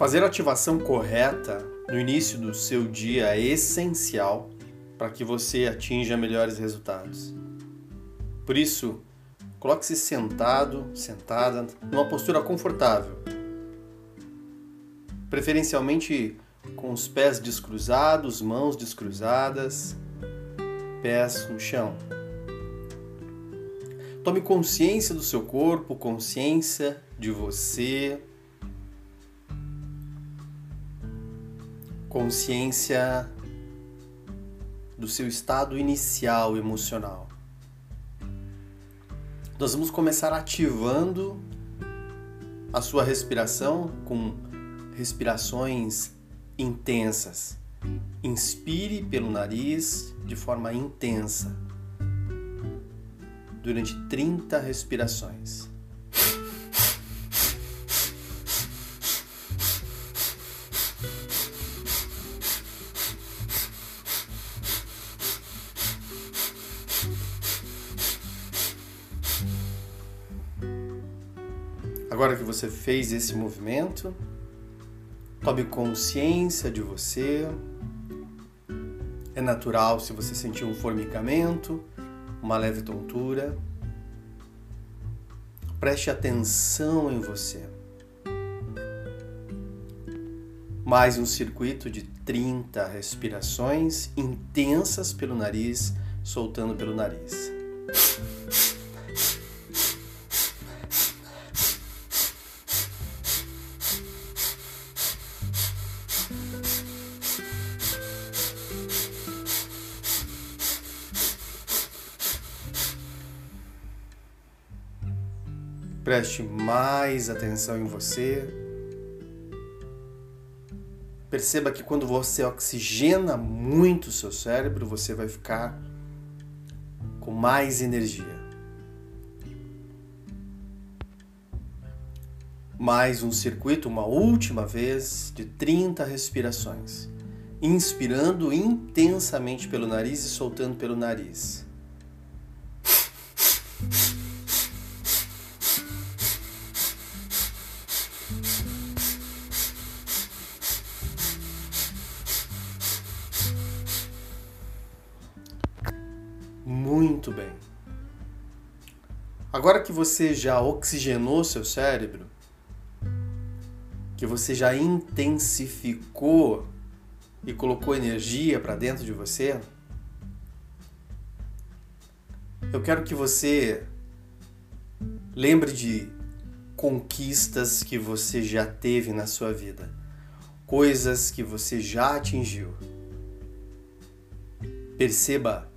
Fazer a ativação correta no início do seu dia é essencial para que você atinja melhores resultados. Por isso, coloque-se sentado, sentada, numa postura confortável. Preferencialmente com os pés descruzados, mãos descruzadas, pés no chão. Tome consciência do seu corpo, consciência de você, consciência do seu estado inicial emocional. Nós vamos começar ativando a sua respiração com respirações intensas. Inspire pelo nariz de forma intensa durante 30 respirações. Agora que você fez esse movimento, tome consciência de você. É natural se você sentir um formigamento, uma leve tontura. Preste atenção em você. Mais um circuito de 30 respirações intensas pelo nariz, soltando pelo nariz. Preste mais atenção em você. Perceba que quando você oxigena muito o seu cérebro, você vai ficar com mais energia. Mais um circuito, uma última vez, de 30 respirações. Inspirando intensamente pelo nariz e soltando pelo nariz. Muito bem. Agora que você já oxigenou seu cérebro, que você já intensificou e colocou energia para dentro de você, eu quero que você lembre de conquistas que você já teve na sua vida, coisas que você já atingiu. Perceba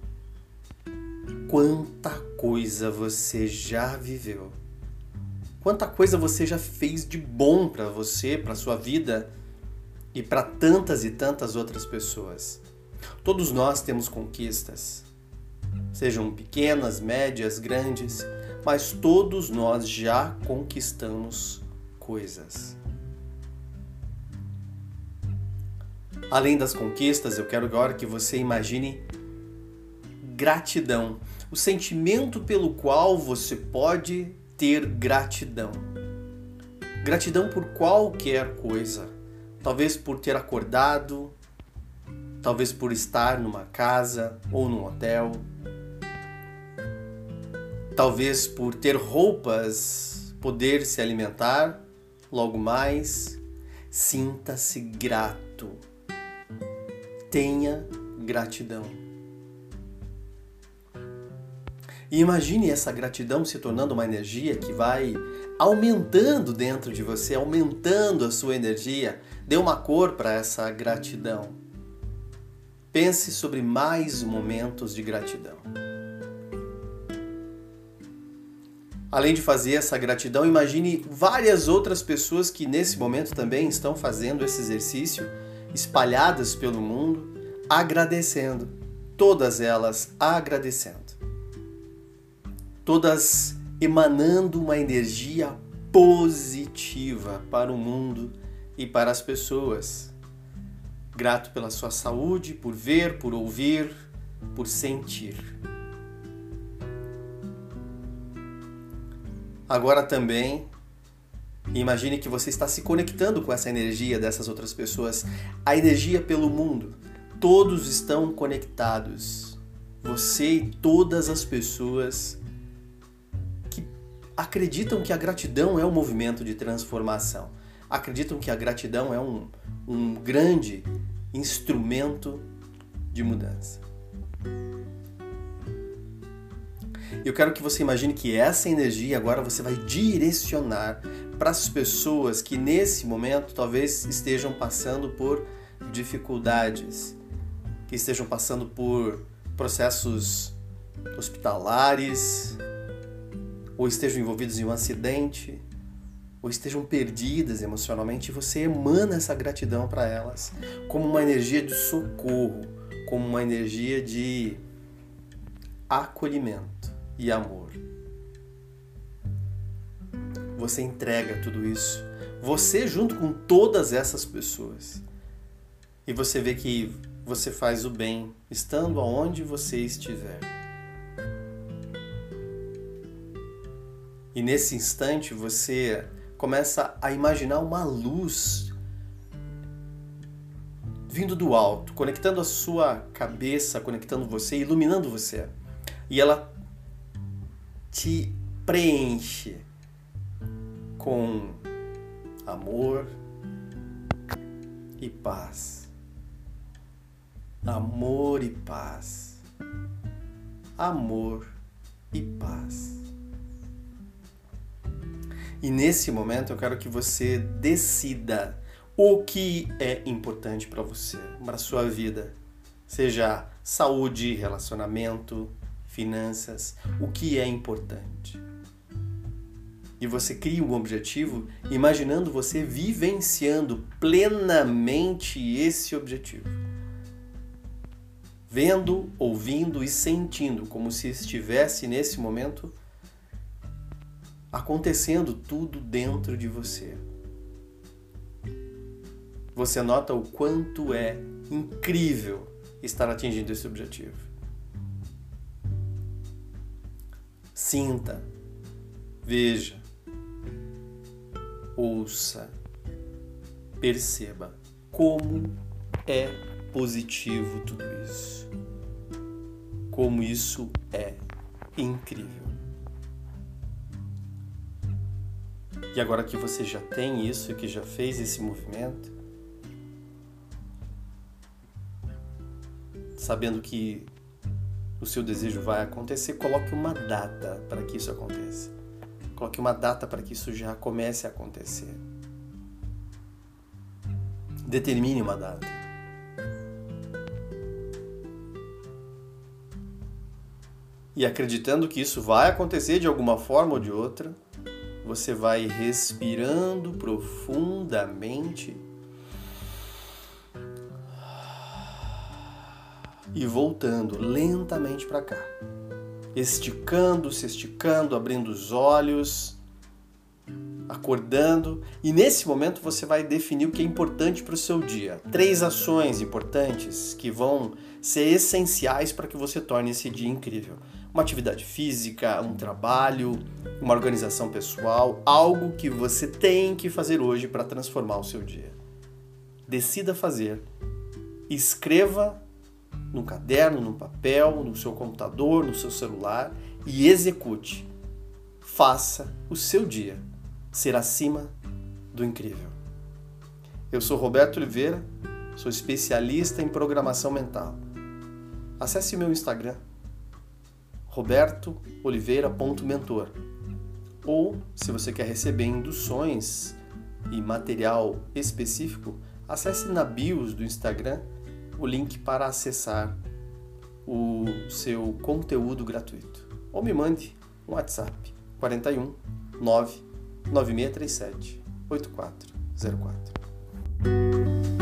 quanta coisa você já viveu. Quanta coisa você já fez de bom para você, para sua vida e para tantas e tantas outras pessoas. Todos nós temos conquistas, sejam pequenas, médias, grandes, mas todos nós já conquistamos coisas. Além das conquistas, eu quero agora que você imagine gratidão o sentimento pelo qual você pode ter gratidão. Gratidão por qualquer coisa. Talvez por ter acordado, talvez por estar numa casa ou num hotel, talvez por ter roupas, poder se alimentar, logo mais, sinta-se grato. Tenha gratidão. E imagine essa gratidão se tornando uma energia que vai aumentando dentro de você, aumentando a sua energia. Dê uma cor para essa gratidão. Pense sobre mais momentos de gratidão. Além de fazer essa gratidão, imagine várias outras pessoas que nesse momento também estão fazendo esse exercício, espalhadas pelo mundo, agradecendo. Todas elas agradecendo todas emanando uma energia positiva para o mundo e para as pessoas. Grato pela sua saúde, por ver, por ouvir, por sentir. Agora também imagine que você está se conectando com essa energia dessas outras pessoas, a energia pelo mundo. Todos estão conectados. Você e todas as pessoas acreditam que a gratidão é um movimento de transformação. Acreditam que a gratidão é um, um grande instrumento de mudança. Eu quero que você imagine que essa energia agora você vai direcionar para as pessoas que nesse momento talvez estejam passando por dificuldades, que estejam passando por processos hospitalares, ou estejam envolvidos em um acidente, ou estejam perdidas emocionalmente, você emana essa gratidão para elas como uma energia de socorro, como uma energia de acolhimento e amor. Você entrega tudo isso, você junto com todas essas pessoas. E você vê que você faz o bem estando aonde você estiver. E nesse instante você começa a imaginar uma luz vindo do alto, conectando a sua cabeça, conectando você, iluminando você. E ela te preenche com amor e paz. Amor e paz. Amor e paz. E nesse momento eu quero que você decida o que é importante para você, para sua vida. Seja saúde, relacionamento, finanças, o que é importante. E você cria um objetivo imaginando você vivenciando plenamente esse objetivo. Vendo, ouvindo e sentindo como se estivesse nesse momento acontecendo tudo dentro de você. Você nota o quanto é incrível estar atingindo esse objetivo. Sinta, veja, ouça, perceba como é positivo tudo isso. Como isso é incrível. E agora que você já tem isso e que já fez esse movimento, sabendo que o seu desejo vai acontecer, coloque uma data para que isso aconteça. Coloque uma data para que isso já comece a acontecer. Determine uma data. E acreditando que isso vai acontecer de alguma forma ou de outra, você vai respirando profundamente e voltando lentamente para cá. Esticando, se esticando, abrindo os olhos, acordando. E nesse momento você vai definir o que é importante para o seu dia. Três ações importantes que vão ser essenciais para que você torne esse dia incrível uma atividade física, um trabalho, uma organização pessoal, algo que você tem que fazer hoje para transformar o seu dia. Decida fazer. Escreva no caderno, no papel, no seu computador, no seu celular e execute. Faça o seu dia ser acima do incrível. Eu sou Roberto Oliveira, sou especialista em programação mental. Acesse meu Instagram robertooliveira.mentor. Ou, se você quer receber induções e material específico, acesse na bios do Instagram o link para acessar o seu conteúdo gratuito. Ou me mande um WhatsApp 41 99637 8404.